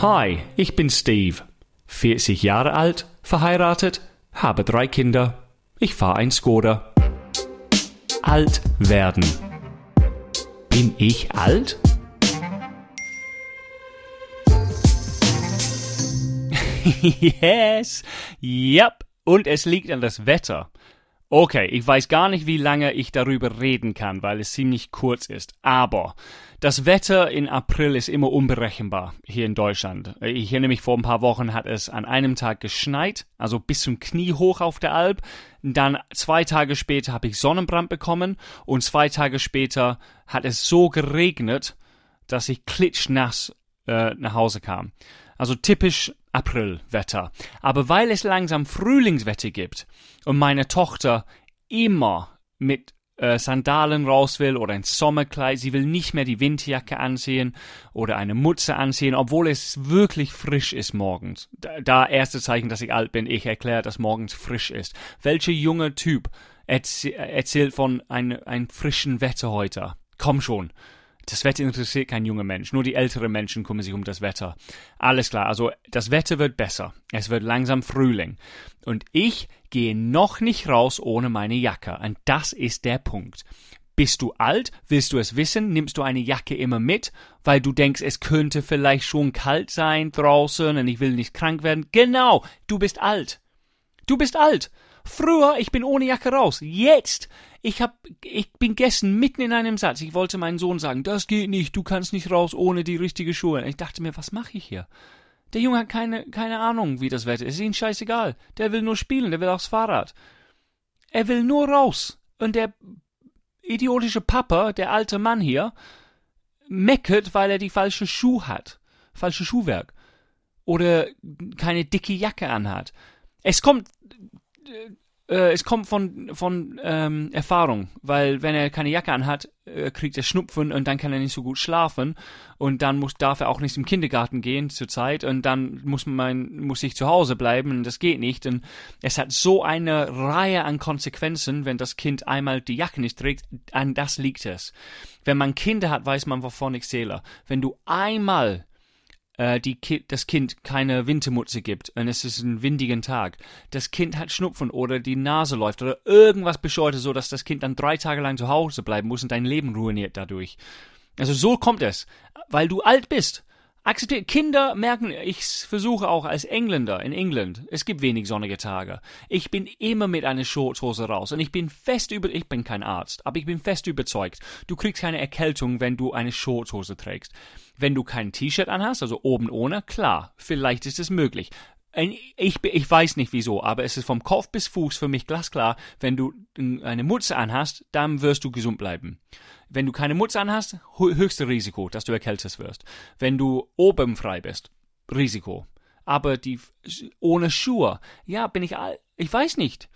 Hi, ich bin Steve. 40 Jahre alt, verheiratet, habe drei Kinder. Ich fahre ein Skoda. Alt werden. Bin ich alt? yes, yep, und es liegt an das Wetter. Okay, ich weiß gar nicht, wie lange ich darüber reden kann, weil es ziemlich kurz ist. Aber das Wetter in April ist immer unberechenbar hier in Deutschland. Ich erinnere mich, vor ein paar Wochen hat es an einem Tag geschneit, also bis zum Knie hoch auf der Alp. Dann zwei Tage später habe ich Sonnenbrand bekommen und zwei Tage später hat es so geregnet, dass ich klitschnass äh, nach Hause kam. Also typisch Aprilwetter. Aber weil es langsam Frühlingswetter gibt und meine Tochter immer mit äh, Sandalen raus will oder ein Sommerkleid, sie will nicht mehr die Winterjacke anziehen oder eine Mutze anziehen, obwohl es wirklich frisch ist morgens. Da, da erste Zeichen, dass ich alt bin, ich erkläre, dass morgens frisch ist. Welcher junge Typ erzählt von einem ein frischen Wetter heute? Komm schon. Das Wetter interessiert kein junger Mensch, nur die älteren Menschen kümmern sich um das Wetter. Alles klar, also das Wetter wird besser. Es wird langsam Frühling. Und ich gehe noch nicht raus ohne meine Jacke. Und das ist der Punkt. Bist du alt? Willst du es wissen? Nimmst du eine Jacke immer mit, weil du denkst, es könnte vielleicht schon kalt sein draußen und ich will nicht krank werden? Genau, du bist alt. Du bist alt. Früher, ich bin ohne Jacke raus. Jetzt, ich hab, ich bin gestern mitten in einem Satz. Ich wollte meinen Sohn sagen, das geht nicht, du kannst nicht raus ohne die richtige Schuhe. Ich dachte mir, was mache ich hier? Der Junge hat keine, keine Ahnung, wie das Wetter ist. Ist ihm scheißegal. Der will nur spielen, der will aufs Fahrrad. Er will nur raus. Und der idiotische Papa, der alte Mann hier, meckert, weil er die falsche Schuh hat. Falsche Schuhwerk. Oder keine dicke Jacke anhat. Es kommt äh, es kommt von, von ähm, Erfahrung, weil wenn er keine Jacke anhat, äh, kriegt er Schnupfen und dann kann er nicht so gut schlafen und dann muss, darf er auch nicht im Kindergarten gehen zur Zeit und dann muss man muss ich zu Hause bleiben und das geht nicht und es hat so eine Reihe an Konsequenzen, wenn das Kind einmal die Jacke nicht trägt, an das liegt es. Wenn man Kinder hat, weiß man, wovon ich zähle. Wenn du einmal äh, die Ki das Kind keine Wintermutze gibt und es ist ein windigen Tag, das Kind hat Schnupfen oder die Nase läuft oder irgendwas bescheuertes, so dass das Kind dann drei Tage lang zu Hause bleiben muss und dein Leben ruiniert dadurch. Also so kommt es, weil du alt bist. Akzeptiert. Kinder merken, ich versuche auch als Engländer in England, es gibt wenig sonnige Tage. Ich bin immer mit einer Shorthose raus und ich bin fest über, ich bin kein Arzt, aber ich bin fest überzeugt, du kriegst keine Erkältung, wenn du eine Shorthose trägst. Wenn du kein T-Shirt anhast, also oben ohne, klar, vielleicht ist es möglich. Ich, ich weiß nicht wieso, aber es ist vom Kopf bis Fuß für mich glasklar, wenn du eine Mutze anhast, dann wirst du gesund bleiben. Wenn du keine Mutze anhast, höchste Risiko, dass du erkältet wirst. Wenn du oben frei bist, Risiko. Aber die ohne Schuhe, ja, bin ich all, ich weiß nicht.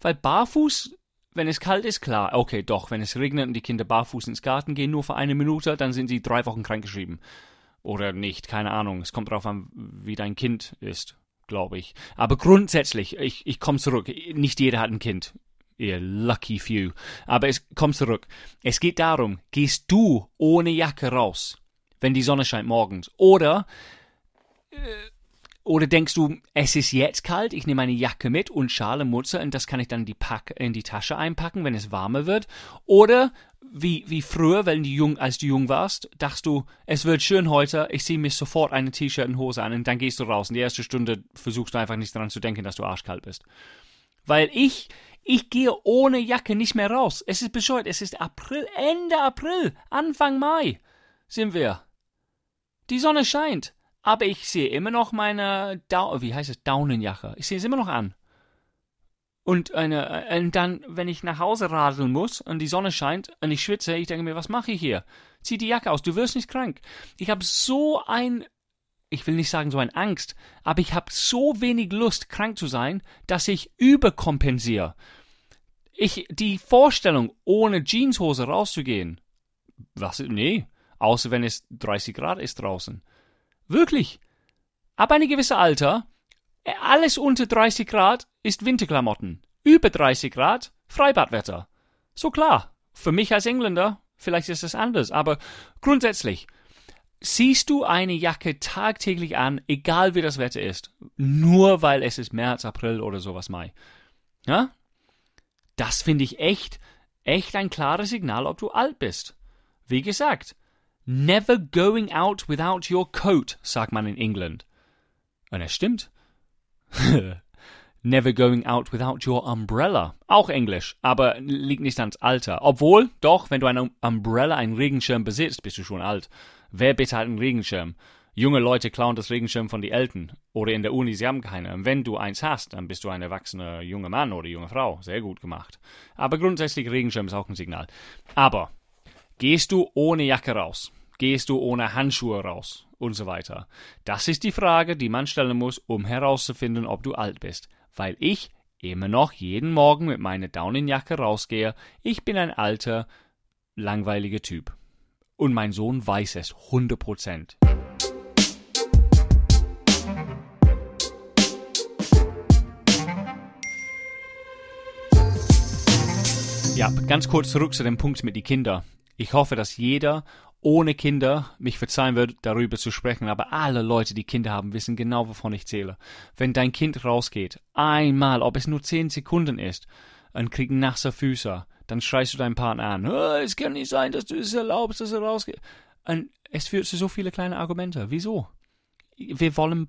Weil barfuß wenn es kalt ist, klar, okay, doch, wenn es regnet und die Kinder barfuß ins Garten gehen, nur für eine Minute, dann sind sie drei Wochen krankgeschrieben. Oder nicht, keine Ahnung. Es kommt drauf an, wie dein Kind ist, glaube ich. Aber grundsätzlich, ich, ich komme zurück. Nicht jeder hat ein Kind. Ihr lucky few. Aber es kommt zurück. Es geht darum, gehst du ohne Jacke raus, wenn die Sonne scheint morgens? Oder äh, oder denkst du, es ist jetzt kalt, ich nehme eine Jacke mit und Schale, Mutze und das kann ich dann in die, Pack, in die Tasche einpacken, wenn es warmer wird? Oder wie, wie früher, wenn du jung, als du jung warst, dachtest du, es wird schön heute, ich ziehe mir sofort eine T-Shirt und Hose an und dann gehst du raus. Und die erste Stunde versuchst du einfach nicht daran zu denken, dass du arschkalt bist. Weil ich, ich gehe ohne Jacke nicht mehr raus. Es ist bescheuert, es ist April, Ende April, Anfang Mai sind wir. Die Sonne scheint. Aber ich sehe immer noch meine, da wie heißt es, Daunenjacke. Ich sehe es immer noch an. Und, eine, und dann, wenn ich nach Hause radeln muss und die Sonne scheint und ich schwitze, ich denke mir, was mache ich hier? Zieh die Jacke aus, du wirst nicht krank. Ich habe so ein, ich will nicht sagen so ein Angst, aber ich habe so wenig Lust, krank zu sein, dass ich überkompensiere. Ich, die Vorstellung, ohne Jeanshose rauszugehen, was, nee, außer wenn es 30 Grad ist draußen. Wirklich. Ab einem gewissen Alter, äh, alles unter 30 Grad ist Winterklamotten. Über 30 Grad Freibadwetter. So klar. Für mich als Engländer, vielleicht ist es anders, aber grundsätzlich. Siehst du eine Jacke tagtäglich an, egal wie das Wetter ist, nur weil es ist März, April oder sowas Mai? Ja? Das finde ich echt, echt ein klares Signal, ob du alt bist. Wie gesagt, never going out without your coat, sagt man in England. Und es stimmt. Never going out without your umbrella. Auch Englisch, aber liegt nicht ans Alter. Obwohl, doch, wenn du eine Umbrella, einen Regenschirm besitzt, bist du schon alt. Wer bitte hat einen Regenschirm? Junge Leute klauen das Regenschirm von den Eltern. Oder in der Uni, sie haben keine. Wenn du eins hast, dann bist du ein erwachsener junger Mann oder junge Frau. Sehr gut gemacht. Aber grundsätzlich, Regenschirm ist auch ein Signal. Aber, gehst du ohne Jacke raus? Gehst du ohne Handschuhe raus? Und so weiter. Das ist die Frage, die man stellen muss, um herauszufinden, ob du alt bist weil ich immer noch jeden Morgen mit meiner Daunenjacke rausgehe. Ich bin ein alter, langweiliger Typ. Und mein Sohn weiß es 100 Prozent. Ja, ganz kurz zurück zu dem Punkt mit den Kindern. Ich hoffe, dass jeder ohne Kinder mich verzeihen wird, darüber zu sprechen, aber alle Leute, die Kinder haben, wissen genau, wovon ich zähle. Wenn dein Kind rausgeht, einmal, ob es nur zehn Sekunden ist, und kriegt nasse Füße, dann schreist du deinen Partner an, es kann nicht sein, dass du es erlaubst, dass er rausgeht. Und es führt zu so viele kleine Argumente. Wieso? Wir wollen,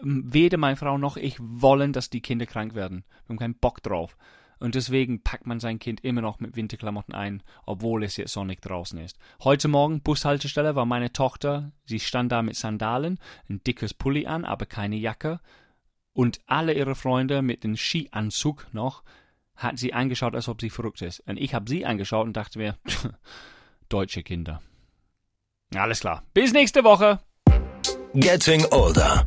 weder meine Frau noch ich wollen, dass die Kinder krank werden. Wir haben keinen Bock drauf. Und deswegen packt man sein Kind immer noch mit Winterklamotten ein, obwohl es jetzt sonnig draußen ist. Heute Morgen, Bushaltestelle, war meine Tochter, sie stand da mit Sandalen, ein dickes Pulli an, aber keine Jacke. Und alle ihre Freunde mit dem Skianzug noch, hat sie angeschaut, als ob sie verrückt ist. Und ich habe sie angeschaut und dachte mir, deutsche Kinder. Alles klar. Bis nächste Woche. Getting Older.